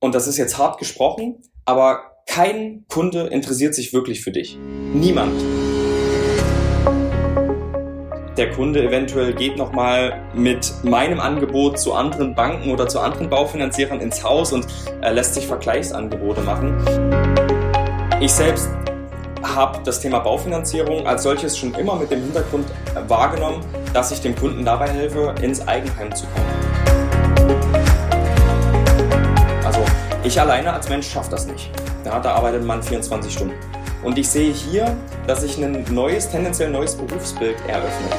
und das ist jetzt hart gesprochen, aber kein Kunde interessiert sich wirklich für dich. Niemand. Der Kunde eventuell geht nochmal mit meinem Angebot zu anderen Banken oder zu anderen Baufinanzierern ins Haus und äh, lässt sich Vergleichsangebote machen. Ich selbst habe das Thema Baufinanzierung als solches schon immer mit dem Hintergrund wahrgenommen, dass ich dem Kunden dabei helfe, ins Eigenheim zu kommen. Ich alleine als Mensch schaffe das nicht. Ja, da arbeitet man 24 Stunden. Und ich sehe hier, dass sich ein neues, tendenziell neues Berufsbild eröffnet.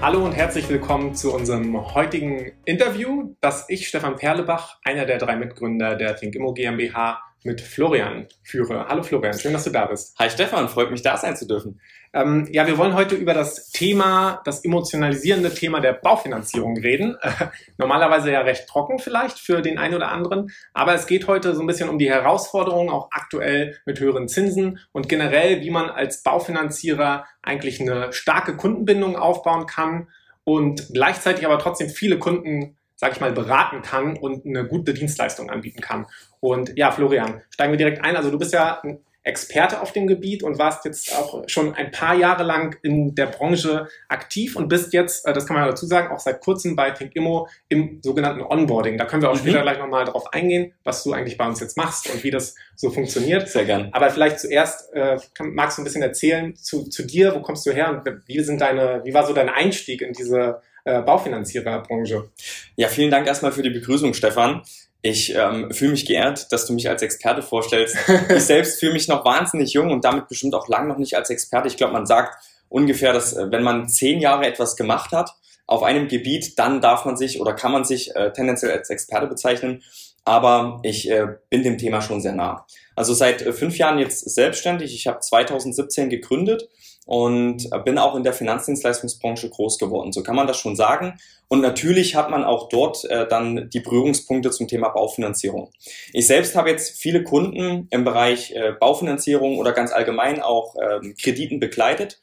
Hallo und herzlich willkommen zu unserem heutigen Interview, das ich, Stefan Perlebach, einer der drei Mitgründer der ThinkImmo GmbH, mit Florian führe. Hallo Florian, schön, dass du da bist. Hi Stefan, freut mich da sein zu dürfen. Ähm, ja, wir wollen heute über das Thema, das emotionalisierende Thema der Baufinanzierung reden. Äh, normalerweise ja recht trocken vielleicht für den einen oder anderen, aber es geht heute so ein bisschen um die Herausforderungen, auch aktuell mit höheren Zinsen und generell, wie man als Baufinanzierer eigentlich eine starke Kundenbindung aufbauen kann und gleichzeitig aber trotzdem viele Kunden sag ich mal, beraten kann und eine gute Dienstleistung anbieten kann. Und ja, Florian, steigen wir direkt ein. Also du bist ja ein Experte auf dem Gebiet und warst jetzt auch schon ein paar Jahre lang in der Branche aktiv und bist jetzt, äh, das kann man ja dazu sagen, auch seit kurzem bei ThinkImmo im sogenannten Onboarding. Da können wir auch mhm. später gleich nochmal drauf eingehen, was du eigentlich bei uns jetzt machst und wie das so funktioniert. Sehr gern. Aber vielleicht zuerst äh, magst du ein bisschen erzählen zu, zu dir, wo kommst du her und wie sind deine, wie war so dein Einstieg in diese äh, Baufinanziererbranche. Ja, vielen Dank erstmal für die Begrüßung, Stefan. Ich ähm, fühle mich geehrt, dass du mich als Experte vorstellst. ich selbst fühle mich noch wahnsinnig jung und damit bestimmt auch lang noch nicht als Experte. Ich glaube, man sagt ungefähr, dass äh, wenn man zehn Jahre etwas gemacht hat auf einem Gebiet, dann darf man sich oder kann man sich äh, tendenziell als Experte bezeichnen. Aber ich äh, bin dem Thema schon sehr nah. Also seit äh, fünf Jahren jetzt selbstständig. Ich habe 2017 gegründet und bin auch in der Finanzdienstleistungsbranche groß geworden. So kann man das schon sagen. Und natürlich hat man auch dort äh, dann die Berührungspunkte zum Thema Baufinanzierung. Ich selbst habe jetzt viele Kunden im Bereich äh, Baufinanzierung oder ganz allgemein auch ähm, Krediten begleitet.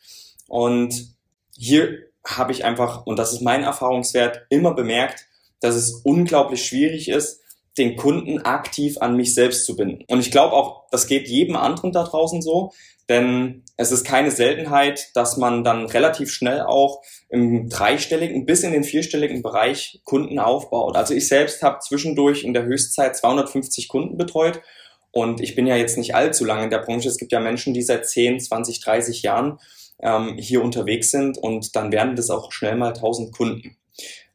Und hier habe ich einfach, und das ist mein Erfahrungswert, immer bemerkt, dass es unglaublich schwierig ist, den Kunden aktiv an mich selbst zu binden. Und ich glaube auch, das geht jedem anderen da draußen so, denn es ist keine Seltenheit, dass man dann relativ schnell auch im dreistelligen bis in den vierstelligen Bereich Kunden aufbaut. Also ich selbst habe zwischendurch in der Höchstzeit 250 Kunden betreut und ich bin ja jetzt nicht allzu lange in der Branche. Es gibt ja Menschen, die seit 10, 20, 30 Jahren ähm, hier unterwegs sind und dann werden das auch schnell mal 1000 Kunden.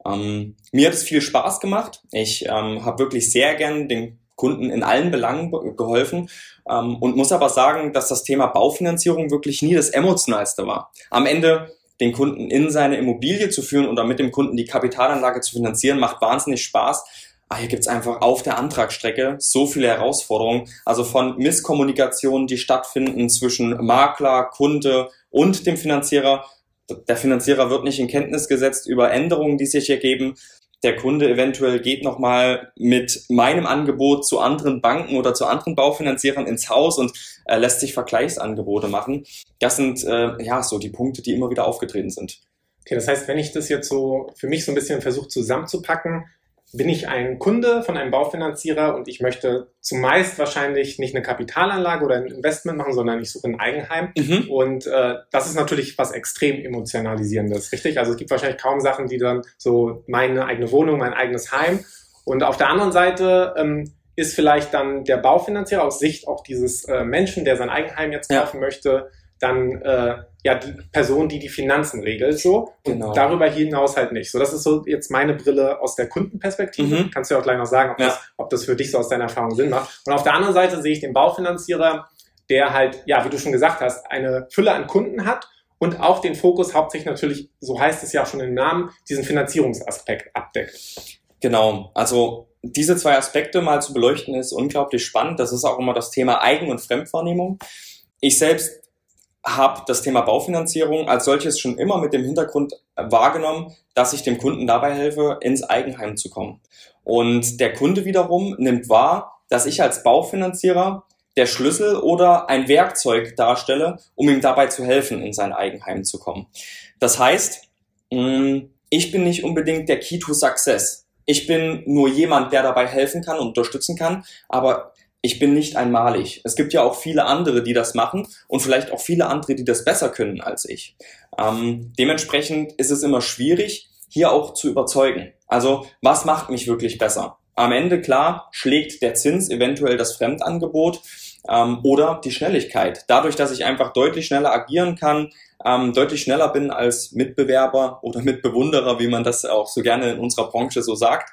Ähm, mir hat es viel Spaß gemacht. Ich ähm, habe wirklich sehr gern den Kunden in allen Belangen geholfen ähm, und muss aber sagen, dass das Thema Baufinanzierung wirklich nie das emotionalste war. Am Ende den Kunden in seine Immobilie zu führen oder mit dem Kunden die Kapitalanlage zu finanzieren, macht wahnsinnig Spaß. Aber hier gibt's einfach auf der Antragsstrecke so viele Herausforderungen. Also von Misskommunikationen, die stattfinden zwischen Makler, Kunde und dem Finanzierer. Der Finanzierer wird nicht in Kenntnis gesetzt über Änderungen, die sich ergeben der Kunde eventuell geht nochmal mit meinem Angebot zu anderen Banken oder zu anderen Baufinanzierern ins Haus und äh, lässt sich Vergleichsangebote machen. Das sind äh, ja so die Punkte, die immer wieder aufgetreten sind. Okay, das heißt, wenn ich das jetzt so für mich so ein bisschen versuche zusammenzupacken, bin ich ein Kunde von einem Baufinanzierer und ich möchte zumeist wahrscheinlich nicht eine Kapitalanlage oder ein Investment machen, sondern ich suche ein Eigenheim. Mhm. Und äh, das ist natürlich was extrem emotionalisierendes, richtig? Also es gibt wahrscheinlich kaum Sachen, die dann so meine eigene Wohnung, mein eigenes Heim. Und auf der anderen Seite ähm, ist vielleicht dann der Baufinanzierer aus Sicht auch dieses äh, Menschen, der sein Eigenheim jetzt kaufen ja. möchte, dann äh, ja die Person, die die Finanzen regelt, so und genau. darüber hinaus halt nicht. So, das ist so jetzt meine Brille aus der Kundenperspektive. Mhm. Kannst du ja auch gleich noch sagen, ob, ja. das, ob das für dich so aus deiner Erfahrung Sinn macht. Und auf der anderen Seite sehe ich den Baufinanzierer, der halt, ja, wie du schon gesagt hast, eine Fülle an Kunden hat und auch den Fokus hauptsächlich natürlich, so heißt es ja auch schon im Namen, diesen Finanzierungsaspekt abdeckt. Genau, also diese zwei Aspekte mal zu beleuchten ist unglaublich spannend. Das ist auch immer das Thema Eigen- und Fremdwahrnehmung. Ich selbst habe das Thema Baufinanzierung als solches schon immer mit dem Hintergrund wahrgenommen, dass ich dem Kunden dabei helfe, ins Eigenheim zu kommen. Und der Kunde wiederum nimmt wahr, dass ich als Baufinanzierer der Schlüssel oder ein Werkzeug darstelle, um ihm dabei zu helfen, in sein Eigenheim zu kommen. Das heißt, ich bin nicht unbedingt der Key to Success. Ich bin nur jemand, der dabei helfen kann und unterstützen kann, aber ich bin nicht einmalig. Es gibt ja auch viele andere, die das machen und vielleicht auch viele andere, die das besser können als ich. Ähm, dementsprechend ist es immer schwierig, hier auch zu überzeugen. Also was macht mich wirklich besser? Am Ende, klar, schlägt der Zins eventuell das Fremdangebot ähm, oder die Schnelligkeit. Dadurch, dass ich einfach deutlich schneller agieren kann, ähm, deutlich schneller bin als Mitbewerber oder Mitbewunderer, wie man das auch so gerne in unserer Branche so sagt.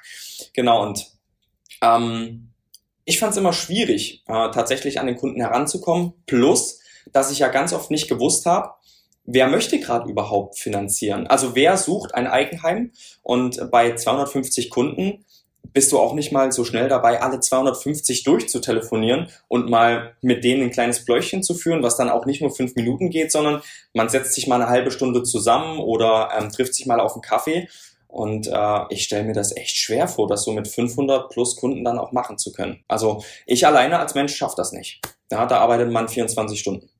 Genau, und ähm, ich fand es immer schwierig, äh, tatsächlich an den Kunden heranzukommen. Plus, dass ich ja ganz oft nicht gewusst habe, wer möchte gerade überhaupt finanzieren? Also wer sucht ein Eigenheim? Und bei 250 Kunden bist du auch nicht mal so schnell dabei, alle 250 durchzutelefonieren und mal mit denen ein kleines Bläuchchen zu führen, was dann auch nicht nur fünf Minuten geht, sondern man setzt sich mal eine halbe Stunde zusammen oder ähm, trifft sich mal auf einen Kaffee und äh, ich stelle mir das echt schwer vor, das so mit 500 plus Kunden dann auch machen zu können. Also ich alleine als Mensch schaffe das nicht. Ja, da arbeitet man 24 Stunden.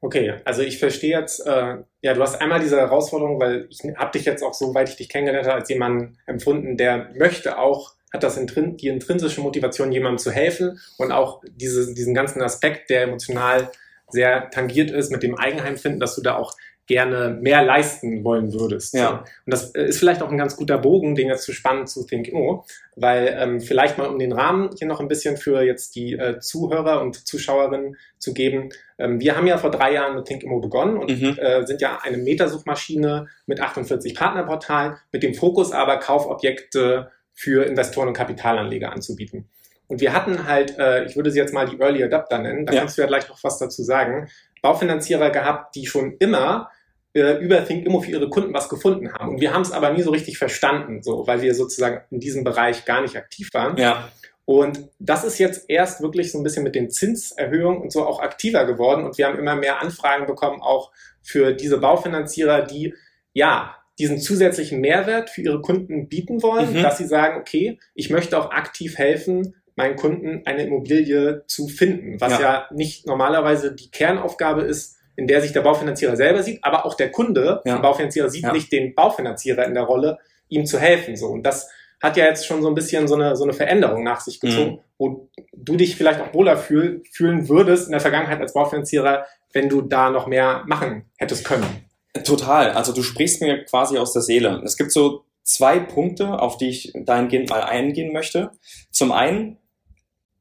Okay, also ich verstehe jetzt, äh, ja, du hast einmal diese Herausforderung, weil ich habe dich jetzt auch, soweit ich dich kennengelernt habe, als jemand empfunden, der möchte auch, hat das die intrinsische Motivation, jemandem zu helfen und auch diese, diesen ganzen Aspekt, der emotional sehr tangiert ist mit dem Eigenheim finden, dass du da auch gerne mehr leisten wollen würdest. Ja. Und das äh, ist vielleicht auch ein ganz guter Bogen, den jetzt zu spannen zu ThinkImmo, weil ähm, vielleicht mal um den Rahmen hier noch ein bisschen für jetzt die äh, Zuhörer und Zuschauerinnen zu geben. Ähm, wir haben ja vor drei Jahren mit ThinkImmo begonnen und mhm. äh, sind ja eine Metasuchmaschine mit 48 Partnerportalen, mit dem Fokus aber Kaufobjekte für Investoren und Kapitalanleger anzubieten. Und wir hatten halt, äh, ich würde sie jetzt mal die Early Adapter nennen, da ja. kannst du ja gleich noch was dazu sagen, Baufinanzierer gehabt, die schon immer äh, über Think Immo für ihre Kunden was gefunden haben. Und wir haben es aber nie so richtig verstanden, so, weil wir sozusagen in diesem Bereich gar nicht aktiv waren. Ja. Und das ist jetzt erst wirklich so ein bisschen mit den Zinserhöhungen und so auch aktiver geworden. Und wir haben immer mehr Anfragen bekommen, auch für diese Baufinanzierer, die ja diesen zusätzlichen Mehrwert für ihre Kunden bieten wollen, mhm. dass sie sagen, okay, ich möchte auch aktiv helfen, meinen Kunden eine Immobilie zu finden, was ja. ja nicht normalerweise die Kernaufgabe ist, in der sich der Baufinanzierer selber sieht, aber auch der Kunde, ja. der Baufinanzierer sieht ja. nicht den Baufinanzierer in der Rolle, ihm zu helfen. So. Und das hat ja jetzt schon so ein bisschen so eine, so eine Veränderung nach sich gezogen, mhm. wo du dich vielleicht auch wohler fühl, fühlen würdest in der Vergangenheit als Baufinanzierer, wenn du da noch mehr machen hättest können. Total. Also du sprichst mir quasi aus der Seele. Es gibt so zwei Punkte, auf die ich dahingehend mal eingehen möchte. Zum einen,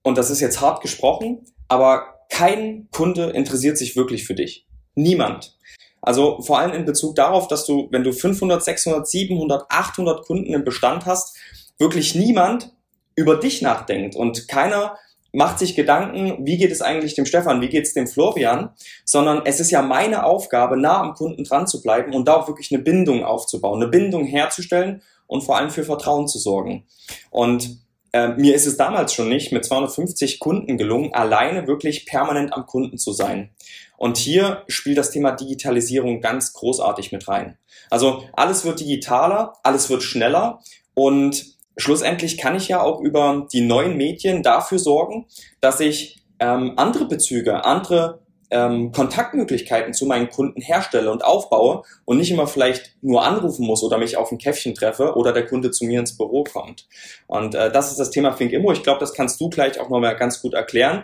und das ist jetzt hart gesprochen, aber kein Kunde interessiert sich wirklich für dich. Niemand. Also vor allem in Bezug darauf, dass du, wenn du 500, 600, 700, 800 Kunden im Bestand hast, wirklich niemand über dich nachdenkt und keiner macht sich Gedanken, wie geht es eigentlich dem Stefan, wie geht es dem Florian, sondern es ist ja meine Aufgabe, nah am Kunden dran zu bleiben und da auch wirklich eine Bindung aufzubauen, eine Bindung herzustellen und vor allem für Vertrauen zu sorgen. Und äh, mir ist es damals schon nicht mit 250 Kunden gelungen, alleine wirklich permanent am Kunden zu sein. Und hier spielt das Thema Digitalisierung ganz großartig mit rein. Also alles wird digitaler, alles wird schneller und schlussendlich kann ich ja auch über die neuen Medien dafür sorgen, dass ich ähm, andere Bezüge, andere ähm, Kontaktmöglichkeiten zu meinen Kunden herstelle und aufbaue und nicht immer vielleicht nur anrufen muss oder mich auf ein Käffchen treffe oder der Kunde zu mir ins Büro kommt. Und äh, das ist das Thema Think Immo. Ich glaube, das kannst du gleich auch nochmal ganz gut erklären,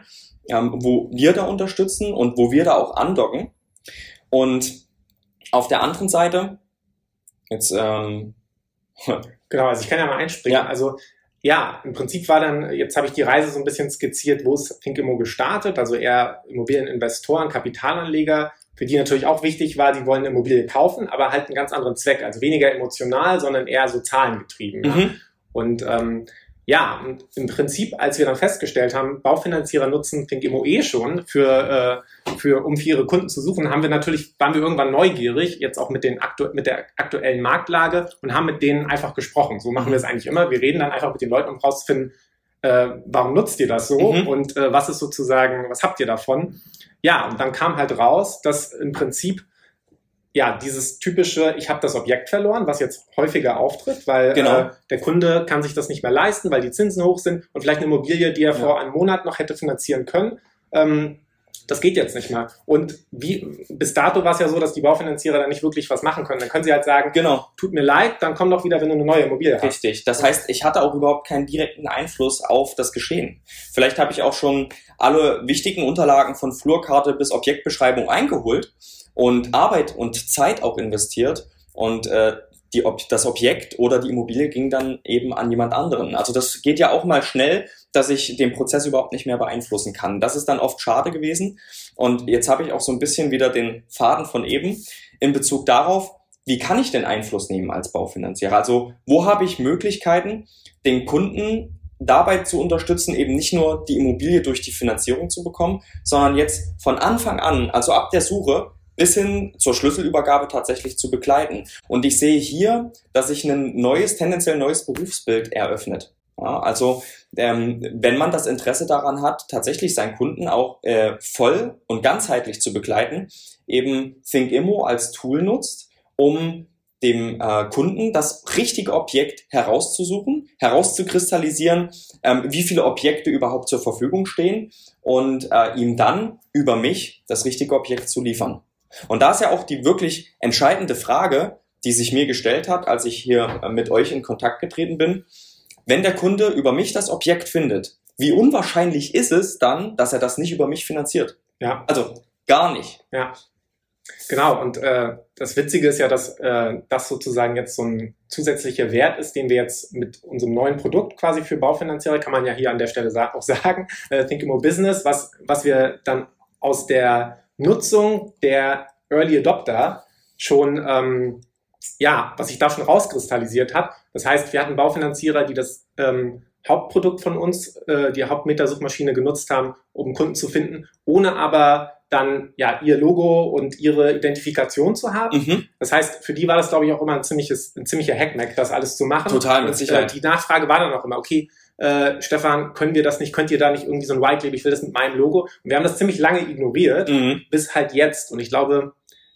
ähm, wo wir da unterstützen und wo wir da auch andocken. Und auf der anderen Seite, jetzt ähm, Genau, also ich kann ja mal einspringen. Ja. Also ja, im Prinzip war dann, jetzt habe ich die Reise so ein bisschen skizziert, wo ist Thinkimo gestartet, also eher Immobilieninvestoren, Kapitalanleger, für die natürlich auch wichtig war, die wollen eine Immobilie kaufen, aber halt einen ganz anderen Zweck, also weniger emotional, sondern eher so zahlengetrieben. Mhm. Ja. Und ähm, ja, und im Prinzip, als wir dann festgestellt haben, Baufinanzierer nutzen ThinkImmo eh schon für, äh, für, um für ihre Kunden zu suchen, haben wir natürlich, waren wir irgendwann neugierig, jetzt auch mit, den aktu mit der aktuellen Marktlage und haben mit denen einfach gesprochen. So machen wir es eigentlich immer. Wir reden dann einfach mit den Leuten, um rauszufinden, äh, warum nutzt ihr das so mhm. und äh, was ist sozusagen, was habt ihr davon? Ja, und dann kam halt raus, dass im Prinzip ja, dieses typische, ich habe das Objekt verloren, was jetzt häufiger auftritt, weil genau. äh, der Kunde kann sich das nicht mehr leisten, weil die Zinsen hoch sind und vielleicht eine Immobilie, die er ja. vor einem Monat noch hätte finanzieren können, ähm, Das geht jetzt nicht mehr. Und wie, bis dato war es ja so, dass die Baufinanzierer da nicht wirklich was machen können. Dann können sie halt sagen, Genau. tut mir leid, dann komm doch wieder, wenn du eine neue Immobilie hast. Richtig. Das heißt, ich hatte auch überhaupt keinen direkten Einfluss auf das Geschehen. Vielleicht habe ich auch schon alle wichtigen Unterlagen von Flurkarte bis Objektbeschreibung eingeholt und Arbeit und Zeit auch investiert und äh, die, Ob das Objekt oder die Immobilie ging dann eben an jemand anderen. Also das geht ja auch mal schnell, dass ich den Prozess überhaupt nicht mehr beeinflussen kann. Das ist dann oft schade gewesen. Und jetzt habe ich auch so ein bisschen wieder den Faden von eben in Bezug darauf, wie kann ich denn Einfluss nehmen als Baufinanzierer? Also wo habe ich Möglichkeiten, den Kunden dabei zu unterstützen, eben nicht nur die Immobilie durch die Finanzierung zu bekommen, sondern jetzt von Anfang an, also ab der Suche, bis hin zur Schlüsselübergabe tatsächlich zu begleiten. Und ich sehe hier, dass sich ein neues, tendenziell neues Berufsbild eröffnet. Ja, also ähm, wenn man das Interesse daran hat, tatsächlich seinen Kunden auch äh, voll und ganzheitlich zu begleiten, eben ThinkImmo als Tool nutzt, um dem äh, Kunden das richtige Objekt herauszusuchen, herauszukristallisieren, ähm, wie viele Objekte überhaupt zur Verfügung stehen und äh, ihm dann über mich das richtige Objekt zu liefern. Und da ist ja auch die wirklich entscheidende Frage, die sich mir gestellt hat, als ich hier äh, mit euch in Kontakt getreten bin. Wenn der Kunde über mich das Objekt findet, wie unwahrscheinlich ist es dann, dass er das nicht über mich finanziert? Ja, Also gar nicht. ja. Genau, und äh, das Witzige ist ja, dass äh, das sozusagen jetzt so ein zusätzlicher Wert ist, den wir jetzt mit unserem neuen Produkt quasi für Baufinanzierer, kann man ja hier an der Stelle sa auch sagen, äh, Think More Business, was, was wir dann aus der Nutzung der Early Adopter schon, ähm, ja, was sich da schon rauskristallisiert hat. Das heißt, wir hatten Baufinanzierer, die das ähm, Hauptprodukt von uns, äh, die Hauptmetersuchmaschine genutzt haben, um Kunden zu finden, ohne aber dann ja ihr Logo und ihre Identifikation zu haben. Mhm. Das heißt, für die war das, glaube ich, auch immer ein ziemliches, ein ziemlicher Hackmack, das alles zu machen. Total, mit Und, Sicherheit. Äh, die Nachfrage war dann auch immer, okay, äh, Stefan, können wir das nicht, könnt ihr da nicht irgendwie so ein White Label, ich will das mit meinem Logo. Und wir haben das ziemlich lange ignoriert, Mhm. bis halt jetzt. Und ich glaube,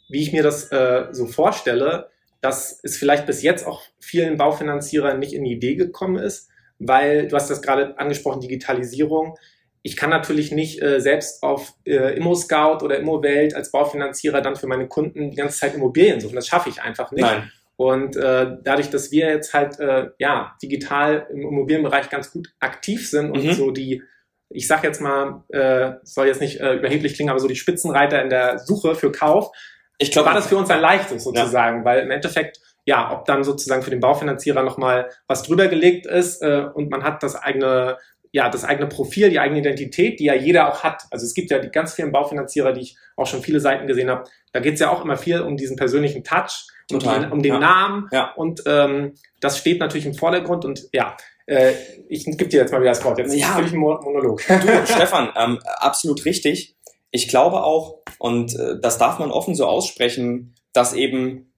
wie ich mir das äh, so vorstelle, dass es vielleicht bis jetzt auch vielen Baufinanzierern nicht in die Idee gekommen ist, weil du hast das gerade angesprochen, Digitalisierung. Ich kann natürlich nicht äh, selbst auf äh, Immo-Scout oder Immo-Welt als Baufinanzierer dann für meine Kunden die ganze Zeit Immobilien suchen. Das schaffe ich einfach nicht. Nein. Und äh, dadurch, dass wir jetzt halt äh, ja digital im Immobilienbereich ganz gut aktiv sind und Mhm. so die, ich sag jetzt mal, äh, soll jetzt nicht äh, überheblich klingen, aber so die Spitzenreiter in der Suche für Kauf, Ich glaube, war das für uns ein leichtes sozusagen, weil im Endeffekt, ja, ob dann sozusagen für den Baufinanzierer nochmal was drüber gelegt ist äh, und man hat das eigene, ja, das eigene Profil, die eigene Identität, die ja jeder auch hat. Also es gibt ja die ganz vielen Baufinanzierer, die ich auch schon viele Seiten gesehen habe. Da geht es ja auch immer viel um diesen persönlichen Touch, um, Total, den, um den ja. Namen Ja. und ähm, das steht natürlich im Vordergrund und ja, äh, ich gebe dir jetzt mal wieder das Wort. Jetzt Ja. ich einen Mo- Monolog. Du, Stefan, ähm, absolut richtig. Ich glaube auch, und äh, das darf man offen so aussprechen, dass eben,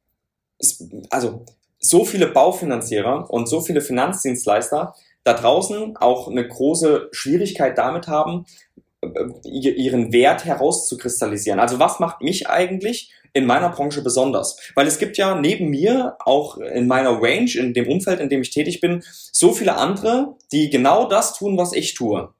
also so viele Baufinanzierer und so viele Finanzdienstleister da draußen auch eine große Schwierigkeit damit haben, äh, ihr- ihren Wert herauszukristallisieren. Also was macht mich eigentlich in meiner Branche besonders? Weil es gibt ja neben mir auch in meiner Range, in dem Umfeld, in dem ich tätig bin, so viele andere, die genau das tun, was ich tue.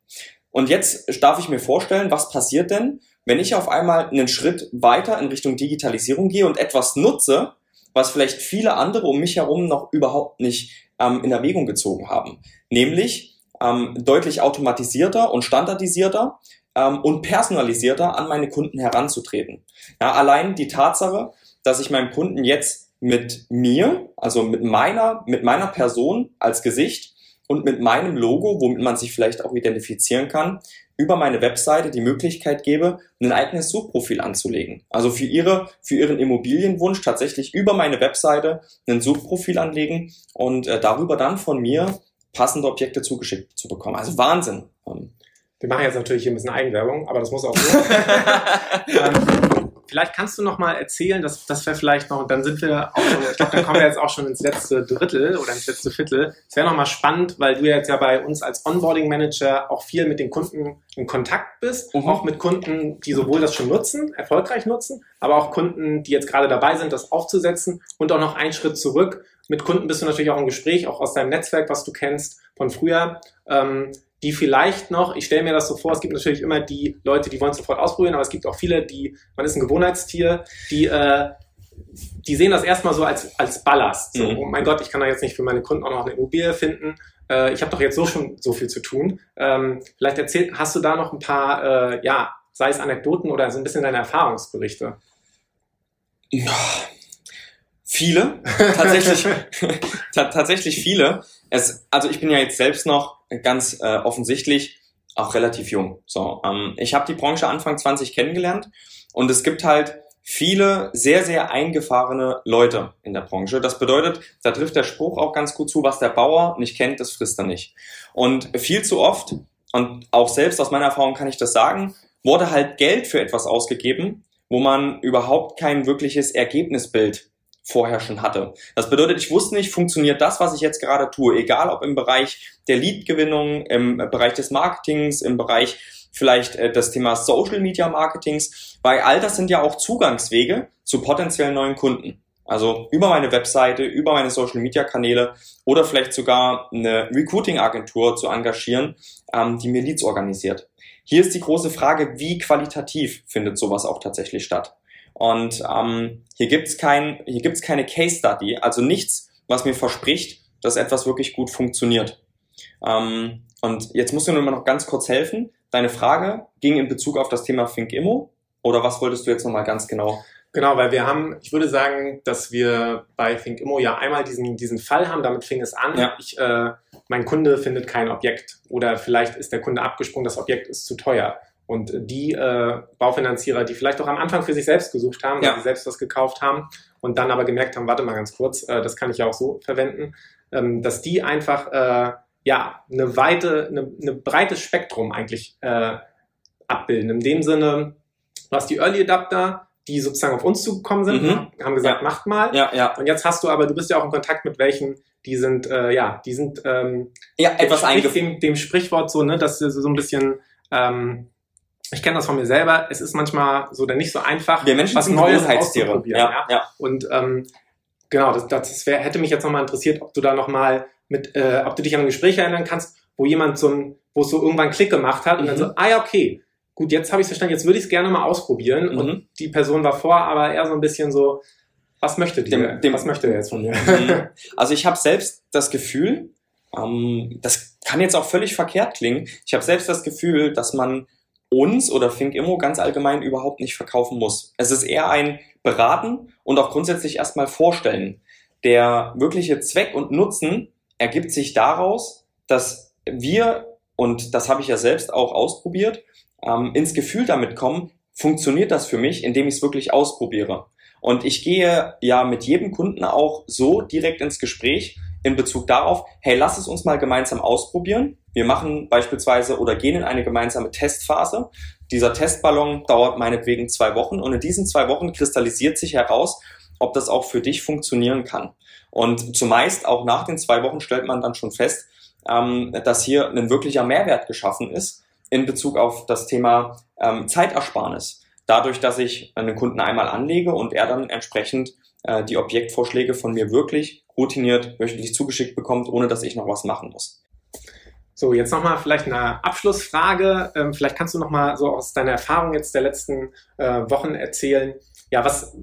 Und jetzt darf ich mir vorstellen, was passiert denn, wenn ich auf einmal einen Schritt weiter in Richtung Digitalisierung gehe und etwas nutze, was vielleicht viele andere um mich herum noch überhaupt nicht ähm, in Erwägung gezogen haben. Nämlich ähm, deutlich automatisierter und standardisierter ähm, und personalisierter an meine Kunden heranzutreten. Ja, allein die Tatsache, dass ich meinem Kunden jetzt mit mir, also mit meiner, mit meiner Person als Gesicht und mit meinem Logo, womit man sich vielleicht auch identifizieren kann, über meine Webseite die Möglichkeit gebe, ein eigenes Suchprofil anzulegen. Also für ihre, für ihren Immobilienwunsch tatsächlich über meine Webseite ein Suchprofil anlegen und äh, darüber dann von mir passende Objekte zugeschickt zu bekommen. Also Wahnsinn. Ähm, Wir machen jetzt natürlich hier ein bisschen Eigenwerbung, aber das muss auch so. ähm, vielleicht kannst du noch mal erzählen, dass das wäre vielleicht noch, dann sind wir auch schon, ich glaube, dann kommen wir jetzt auch schon ins letzte Drittel oder ins letzte Viertel. Es wäre noch mal spannend, weil du jetzt ja bei uns als Onboarding Manager auch viel mit den Kunden in Kontakt bist, Mhm. auch mit Kunden, die sowohl das schon nutzen, erfolgreich nutzen, aber auch Kunden, die jetzt gerade dabei sind, das aufzusetzen und auch noch einen Schritt zurück. Mit Kunden bist du natürlich auch im Gespräch, auch aus deinem Netzwerk, was du kennst von früher. Ähm, die vielleicht noch, ich stelle mir das so vor, es gibt natürlich immer die Leute, die wollen sofort ausprobieren, aber es gibt auch viele, die, man ist ein Gewohnheitstier, die, äh, die sehen das erstmal so als, als Ballast. So, Mhm. oh mein Gott, ich kann da jetzt nicht für meine Kunden auch noch eine Immobilie finden. Äh, ich habe doch jetzt so schon so viel zu tun. Ähm, vielleicht erzählt, hast du da noch ein paar, äh, ja, sei es Anekdoten oder so ein bisschen deine Erfahrungsberichte? Ja, viele, tatsächlich, ta tatsächlich viele. Es, also ich bin ja jetzt selbst noch ganz äh, offensichtlich auch relativ jung. So, ähm, ich habe die Branche Anfang 20 kennengelernt und es gibt halt viele sehr, sehr eingefahrene Leute in der Branche. Das bedeutet, da trifft der Spruch auch ganz gut zu, was der Bauer nicht kennt, das frisst er nicht. Und viel zu oft, und auch selbst aus meiner Erfahrung kann ich das sagen, wurde halt Geld für etwas ausgegeben, wo man überhaupt kein wirkliches Ergebnisbild vorher schon hatte. Das bedeutet, ich wusste nicht, funktioniert das, was ich jetzt gerade tue, egal ob im Bereich der Lead-Gewinnung, im Bereich des Marketings, im Bereich vielleicht äh, das Thema Social Media Marketings, weil all das sind ja auch Zugangswege zu potenziellen neuen Kunden. Also über meine Webseite, über meine Social Media Kanäle oder vielleicht sogar eine Recruiting Agentur zu engagieren, ähm, die mir Leads organisiert. Hier ist die große Frage, wie qualitativ findet sowas auch tatsächlich statt? Und ähm, hier gibt's kein, hier gibt's keine Case Study, also nichts, was mir verspricht, dass etwas wirklich gut funktioniert. Ähm, und jetzt musst du nur noch ganz kurz helfen. Deine Frage ging in Bezug auf das Thema Think Immo oder was wolltest du jetzt nochmal ganz genau? Genau, weil wir haben, ich würde sagen, dass wir bei ThinkImmo ja einmal diesen, diesen Fall haben, damit fing es an. Ja. Ich, äh, mein Kunde findet kein Objekt oder vielleicht ist der Kunde abgesprungen, das Objekt ist zu teuer. Und die äh, Baufinanzierer, die vielleicht auch am Anfang für sich selbst gesucht haben, Ja. weil sie selbst was gekauft haben und dann aber gemerkt haben, warte mal ganz kurz, äh, das kann ich ja auch so verwenden, ähm, dass die einfach äh, ja eine weite, eine, eine breites Spektrum eigentlich äh, abbilden. In dem Sinne, du hast die Early Adapter, die sozusagen auf uns zugekommen sind, Mhm. haben gesagt, macht mal. Ja, ja. Und jetzt hast du aber, du bist ja auch in Kontakt mit welchen, die sind, äh, ja, die sind ähm, Ja, etwas eingeführt. dem, dem Sprichwort so, ne, dass so ein bisschen, ähm, ich kenne das von mir selber, es ist manchmal so dann nicht so einfach, Wir Menschen was sind Neues auszuprobieren. Ja, ja. Und ähm, genau, das, das wär, hätte mich jetzt nochmal interessiert, ob du da nochmal mit, äh, ob du dich an ein Gespräch erinnern kannst, wo jemand so ein, wo es so irgendwann Klick gemacht hat und dann Mhm. so, ah ja, okay, gut, jetzt habe ich verstanden, jetzt würde ich es gerne mal ausprobieren. Mhm. Und die Person war vor, aber eher so ein bisschen so, was möchte die? Dem- dem- was möchte der jetzt von mir? Mhm. Also ich habe selbst das Gefühl, ähm, das kann jetzt auch völlig verkehrt klingen, ich habe selbst das Gefühl, dass man uns oder Think Immo ganz allgemein überhaupt nicht verkaufen muss. Es ist eher ein Beraten und auch grundsätzlich erstmal Vorstellen. Der wirkliche Zweck und Nutzen ergibt sich daraus, dass wir, und das habe ich ja selbst auch ausprobiert, ähm, ins Gefühl damit kommen, funktioniert das für mich, indem ich es wirklich ausprobiere. Und ich gehe ja mit jedem Kunden auch so direkt ins Gespräch in Bezug darauf, hey, lass es uns mal gemeinsam ausprobieren. Wir machen beispielsweise oder gehen in eine gemeinsame Testphase. Dieser Testballon dauert meinetwegen zwei Wochen und in diesen zwei Wochen kristallisiert sich heraus, ob das auch für dich funktionieren kann. Und zumeist auch nach den zwei Wochen stellt man dann schon fest, ähm, dass hier ein wirklicher Mehrwert geschaffen ist in Bezug auf das Thema ähm, Zeitersparnis. Dadurch, dass ich einen Kunden einmal anlege und er dann entsprechend äh, die Objektvorschläge von mir wirklich routiniert wöchentlich zugeschickt bekommt, ohne dass ich noch was machen muss. So, jetzt nochmal vielleicht eine Abschlussfrage. Ähm, vielleicht kannst du nochmal so aus deiner Erfahrung jetzt der letzten äh, Wochen erzählen. Ja, was,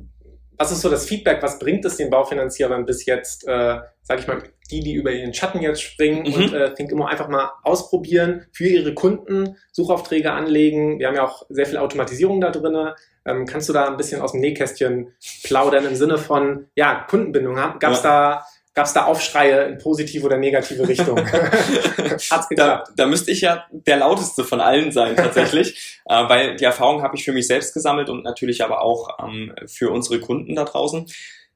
was ist so das Feedback? Was bringt es den Baufinanzierern bis jetzt, äh, sage ich mal, die, die über ihren Schatten jetzt springen Mhm. und äh, Think immer einfach mal ausprobieren, für ihre Kunden Suchaufträge anlegen. Wir haben ja auch sehr viel Automatisierung da drin. Ähm, kannst du da ein bisschen aus dem Nähkästchen plaudern im Sinne von, ja, Kundenbindung? Gab es da, gab's da Aufschreie in positive oder negative Richtung? Hat's Da, geklappt? da müsste ich ja der lauteste von allen sein tatsächlich, äh, weil die Erfahrung habe ich für mich selbst gesammelt und natürlich aber auch ähm, für unsere Kunden da draußen,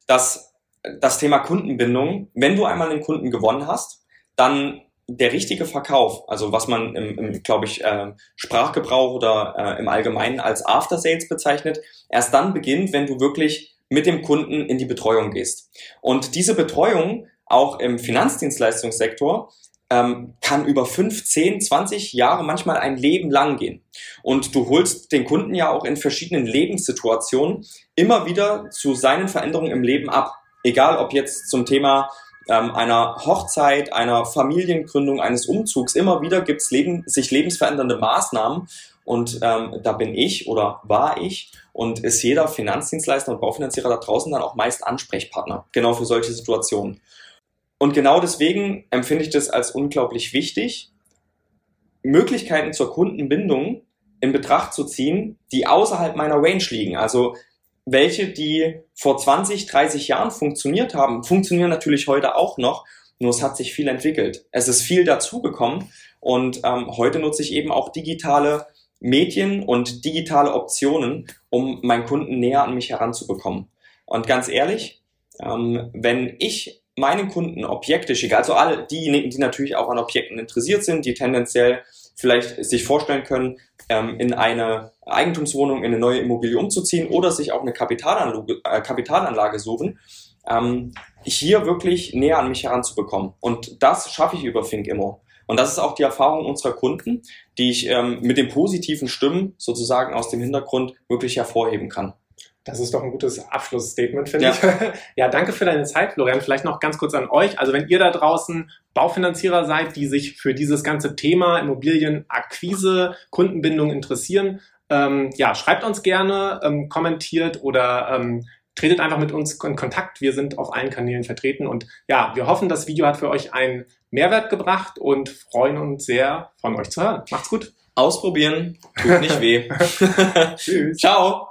dass das Thema Kundenbindung, wenn du einmal einen Kunden gewonnen hast, dann der richtige Verkauf, also was man im, im glaube ich, äh, Sprachgebrauch oder äh, im Allgemeinen als After Sales bezeichnet, erst dann beginnt, wenn du wirklich mit dem Kunden in die Betreuung gehst. Und diese Betreuung auch im Finanzdienstleistungssektor ähm, kann über 5, 10, 20 Jahre, manchmal ein Leben lang gehen. Und du holst den Kunden ja auch in verschiedenen Lebenssituationen immer wieder zu seinen Veränderungen im Leben ab. Egal ob jetzt zum Thema ähm, einer Hochzeit, einer Familiengründung, eines Umzugs. Immer wieder gibt es Leben, sich lebensverändernde Maßnahmen und ähm, da bin ich oder war ich und ist jeder Finanzdienstleister und Baufinanzierer da draußen dann auch meist Ansprechpartner, genau für solche Situationen. Und genau deswegen empfinde ich das als unglaublich wichtig, Möglichkeiten zur Kundenbindung in Betracht zu ziehen, die außerhalb meiner Range liegen. Also welche, die vor 20, 30 Jahren funktioniert haben, funktionieren natürlich heute auch noch, nur es hat sich viel entwickelt. Es ist viel dazugekommen und ähm, heute nutze ich eben auch digitale Medien und digitale Optionen, um meinen Kunden näher an mich heranzubekommen. Und ganz ehrlich, ähm, wenn ich meinen Kunden Objekte schicke, also alle diejenigen, die natürlich auch an Objekten interessiert sind, die tendenziell vielleicht sich vorstellen können, ähm, in eine Eigentumswohnung, in eine neue Immobilie umzuziehen oder sich auch eine Kapitalanlage, äh, Kapitalanlage suchen, ähm, hier wirklich näher an mich heranzubekommen. Und das schaffe ich über Think Immo. Und das ist auch die Erfahrung unserer Kunden, die ich ähm, mit den positiven Stimmen sozusagen aus dem Hintergrund wirklich hervorheben kann. Das ist doch ein gutes Abschlussstatement, finde ja. ich. ja, danke für deine Zeit, Florian. Vielleicht noch ganz kurz an euch. Also wenn ihr da draußen Baufinanzierer seid, die sich für dieses ganze Thema Immobilienakquise, Kundenbindung interessieren, ähm, ja, schreibt uns gerne, ähm, kommentiert oder ähm, tretet einfach mit uns in Kontakt. Wir sind auf allen Kanälen vertreten und ja, wir hoffen, das Video hat für euch einen Mehrwert gebracht und freuen uns sehr, von euch zu hören. Macht's gut. Ausprobieren, tut nicht weh. Tschüss. Ciao.